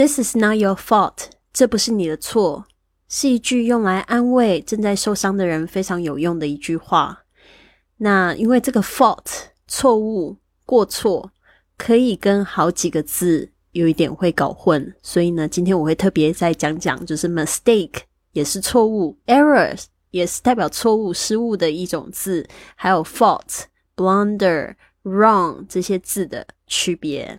This is not your fault，这不是你的错，是一句用来安慰正在受伤的人非常有用的一句话。那因为这个 fault 错误、过错，可以跟好几个字有一点会搞混，所以呢，今天我会特别再讲讲，就是 mistake 也是错误，errors 也是代表错误、失误的一种字，还有 fault、blunder、wrong 这些字的区别。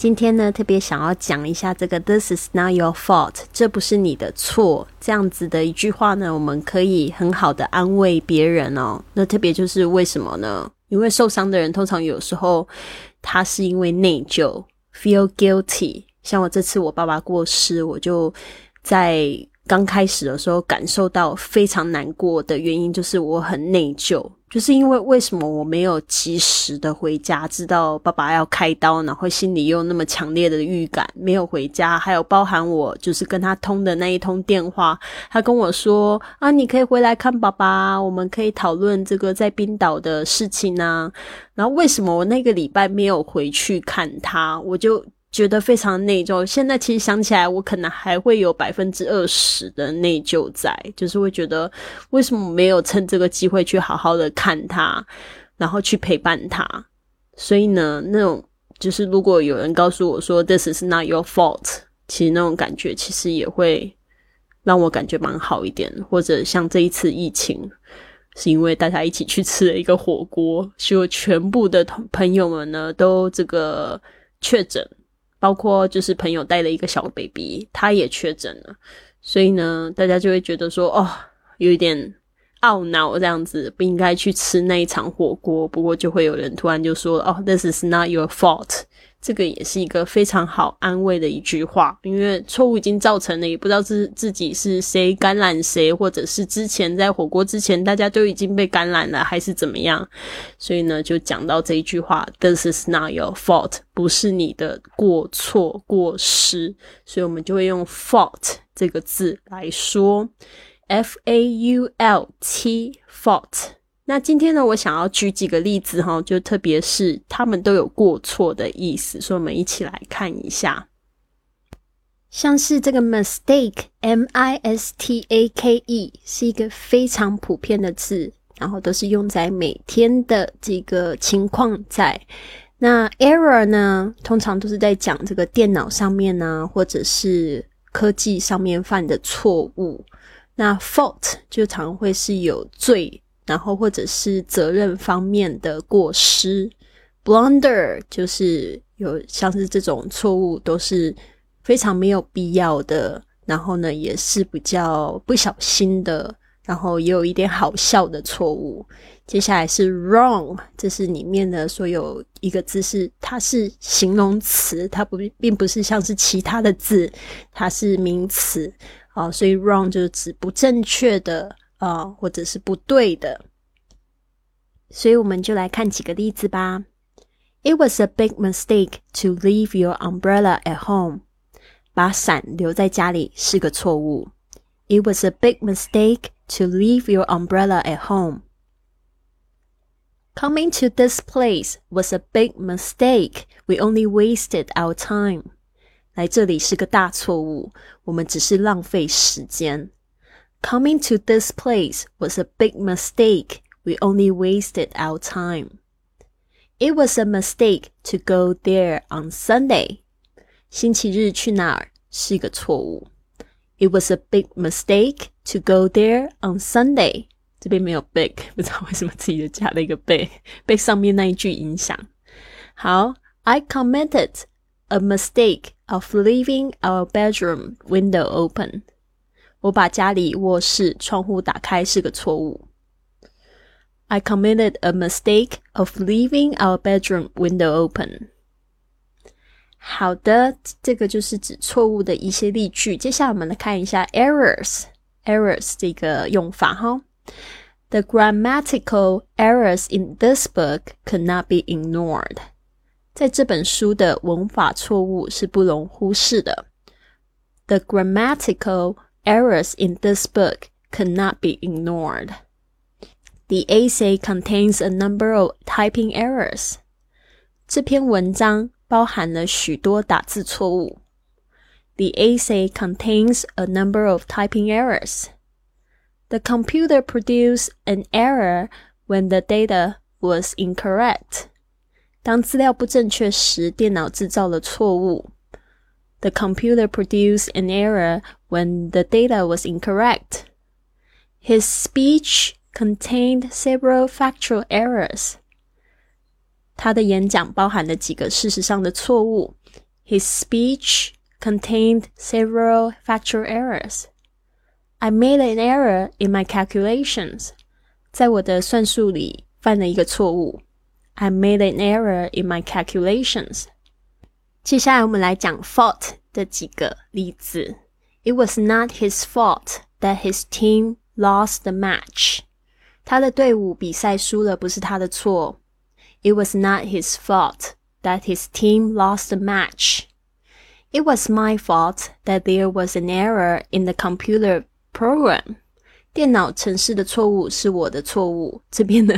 今天呢，特别想要讲一下这个 "This is not your fault"，这不是你的错，这样子的一句话呢，我们可以很好的安慰别人哦。那特别就是为什么呢？因为受伤的人通常有时候他是因为内疚，feel guilty。像我这次我爸爸过世，我就在刚开始的时候感受到非常难过的原因，就是我很内疚。就是因为为什么我没有及时的回家，知道爸爸要开刀，然后心里又那么强烈的预感，没有回家，还有包含我就是跟他通的那一通电话，他跟我说啊，你可以回来看爸爸，我们可以讨论这个在冰岛的事情呢。然后为什么我那个礼拜没有回去看他，我就。觉得非常内疚。现在其实想起来，我可能还会有百分之二十的内疚在，就是会觉得为什么没有趁这个机会去好好的看他，然后去陪伴他。所以呢，那种就是如果有人告诉我说 “This is not your fault”，其实那种感觉其实也会让我感觉蛮好一点。或者像这一次疫情，是因为大家一起去吃了一个火锅，所以全部的朋友们呢都这个确诊。包括就是朋友带的一个小 baby，他也确诊了，所以呢，大家就会觉得说，哦，有一点懊恼这样子，不应该去吃那一场火锅。不过就会有人突然就说，哦，This is not your fault。这个也是一个非常好安慰的一句话，因为错误已经造成了，也不知道自自己是谁感染谁，或者是之前在火锅之前大家都已经被感染了，还是怎么样？所以呢，就讲到这一句话：“This is not your fault，不是你的过错过失。”所以我们就会用 “fault” 这个字来说，“f a u l t”，fault。那今天呢，我想要举几个例子哈，就特别是他们都有过错的意思，所以我们一起来看一下。像是这个 mistake，m i s t a k e，是一个非常普遍的字，然后都是用在每天的这个情况在。那 error 呢，通常都是在讲这个电脑上面呢，或者是科技上面犯的错误。那 fault 就常会是有罪。然后或者是责任方面的过失，blunder 就是有像是这种错误都是非常没有必要的，然后呢也是比较不小心的，然后也有一点好笑的错误。接下来是 wrong，这是里面的所有一个字是它是形容词，它不并不是像是其他的字，它是名词啊，所以 wrong 就是指不正确的。啊，或者是不对的，所以我们就来看几个例子吧。It was a big mistake to leave your umbrella at home。把伞留在家里是个错误。It was a big mistake to leave your umbrella at home. Coming to this place was a big mistake. We only wasted our time. 来这里是个大错误，我们只是浪费时间。 Coming to this place was a big mistake. We only wasted our time. It was a mistake to go there on Sunday. 星期日去那儿是一个错误。It was a big mistake to go there on Sunday. 这边没有 big，不知道为什么自己就加了一个被，被上面那一句影响。好，I committed a mistake of leaving our bedroom window open. 我把家里卧室窗户打开是个错误。I committed a mistake of leaving our bedroom window open. 好的，这个就是指错误的一些例句。接下来我们来看一下 errors，errors 这个用法哈。The grammatical errors in this book could not be ignored。在这本书的文法错误是不容忽视的。The grammatical errors in this book could not be ignored. The essay contains a number of typing errors. 这篇文章包含了许多打字错误。The essay contains a number of typing errors. The computer produced an error when the data was incorrect. 当资料不正确时，电脑制造了错误。The computer produced an error when the data was incorrect. His speech contained several factual errors. 他的演讲包含了几个事实上的错误。His speech contained several factual errors. I made an error in my calculations. 在我的算术里犯了一个错误。I made an error in my calculations. 接下来我们来讲 fault 的几个例子。 It was not his fault that his team lost the match. 他的队伍比赛输了，不是他的错。it was not his fault that his team lost the match. It was my fault that there was an error in the computer program. 电脑程式的错误是我的错误。这边呢，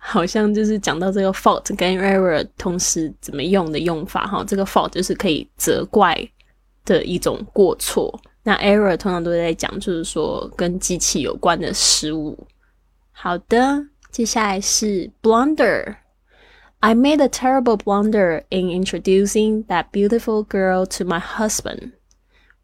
好像就是讲到这个 fault 跟 error 同时怎么用的用法哈。这个 fault 就是可以责怪 的一种过错，那 error 通常都在讲就是说跟机器有关的失误。好的。接下来是 blunder。I made a terrible blunder in introducing that beautiful girl to my husband。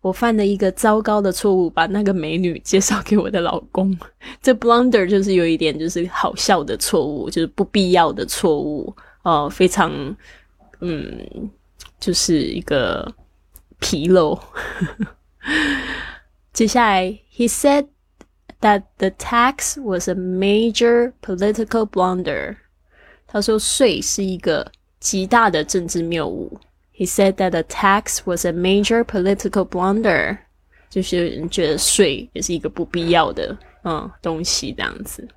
我犯了一个糟糕的错误，把那个美女介绍给我的老公。这 blunder 就是有一点就是好笑的错误，就是不必要的错误哦，非常嗯，就是一个纰漏。接下来，He said。that the tax was a major political blunder. 他说税是一个极大的政治谬误。He said that the tax was a major political blunder. 就是觉得税也是一个不必要的嗯东西这样子。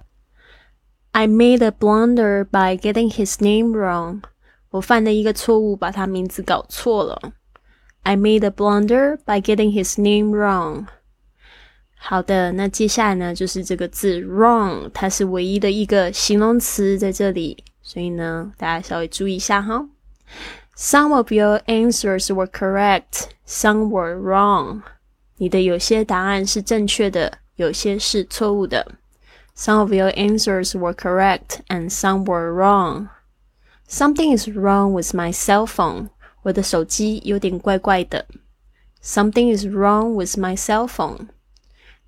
I made a blunder by getting his name wrong. 我犯了一个错误，把他名字搞错了。 I made a blunder by getting his name wrong. 好的，那接下来呢，就是这个字 wrong，它是唯一的一个形容词在这里，所以呢，大家稍微注意一下哈。Some of your answers were correct, some were wrong。你的有些答案是正确的，有些是错误的。Some of your answers were correct and some were wrong. Something is wrong with my cell phone. 我的手机有点怪怪的。Something is wrong with my cell phone.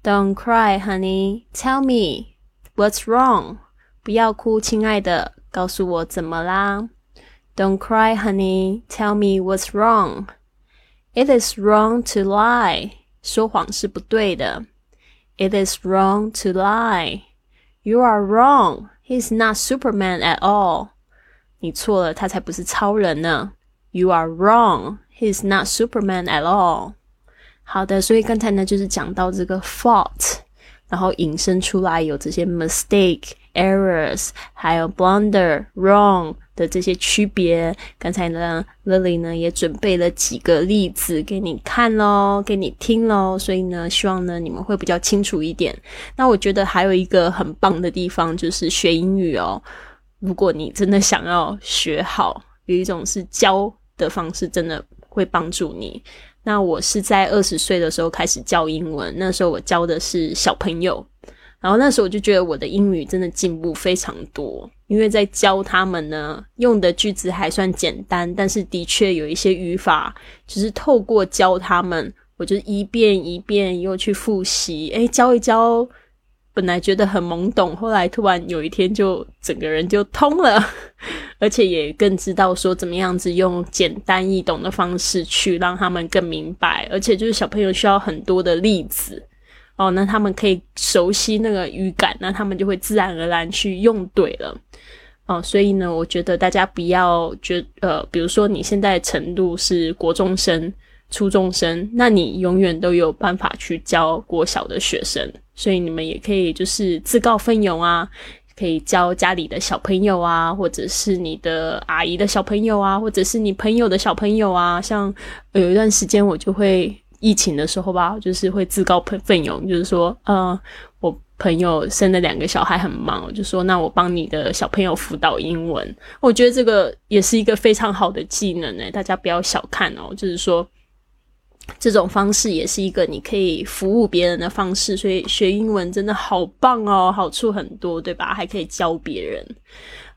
Don't cry, honey. Tell me what's wrong. 不要哭，亲爱的，告诉我怎么啦。Don't cry, honey. Tell me what's wrong. It is wrong to lie. 说谎是不对的。It is wrong to lie. You are wrong. He's not Superman at all. 你错了，他才不是超人呢。 You are wrong. He is not Superman at all. 好的，所以刚才呢就是讲到这个 fault，然后引申出来有这些 mistake、errors，还有 blunder、wrong 的这些区别。刚才呢，Lily 呢也准备了几个例子给你看喽，给你听喽。所以呢，希望呢你们会比较清楚一点。那我觉得还有一个很棒的地方就是学英语哦。如果你真的想要学好，有一种是教的方式，真的会帮助你。那我是在二十岁的时候开始教英文，那时候我教的是小朋友，然后那时候我就觉得我的英语真的进步非常多，因为在教他们呢，用的句子还算简单，但是的确有一些语法，就是透过教他们，我就一遍一遍又去复习，诶，教一教。本来觉得很懵懂，后来突然有一天就整个人就通了，而且也更知道说怎么样子用简单易懂的方式去让他们更明白，而且就是小朋友需要很多的例子哦，那他们可以熟悉那个语感，那他们就会自然而然去用对了。哦，所以呢，我觉得大家不要觉呃，比如说你现在程度是国中生、初中生，那你永远都有办法去教国小的学生，所以你们也可以就是自告奋勇啊，可以教家里的小朋友啊，或者是你的阿姨的小朋友啊，或者是你朋友的小朋友啊。像有一段时间我就会疫情的时候吧，就是会自告奋奋勇，就是说，呃，我。朋友生了两个小孩很忙，我就说那我帮你的小朋友辅导英文。我觉得这个也是一个非常好的技能诶，大家不要小看哦。就是说，这种方式也是一个你可以服务别人的方式。所以学英文真的好棒哦，好处很多，对吧？还可以教别人。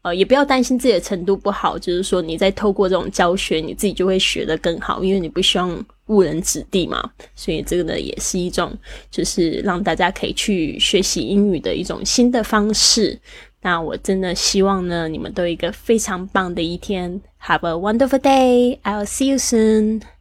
呃，也不要担心自己的程度不好，就是说你在透过这种教学，你自己就会学得更好，因为你不希望误人子弟嘛。所以这个呢，也是一种就是让大家可以去学习英语的一种新的方式。那我真的希望呢，你们都有一个非常棒的一天。Have a wonderful day. I'll see you soon.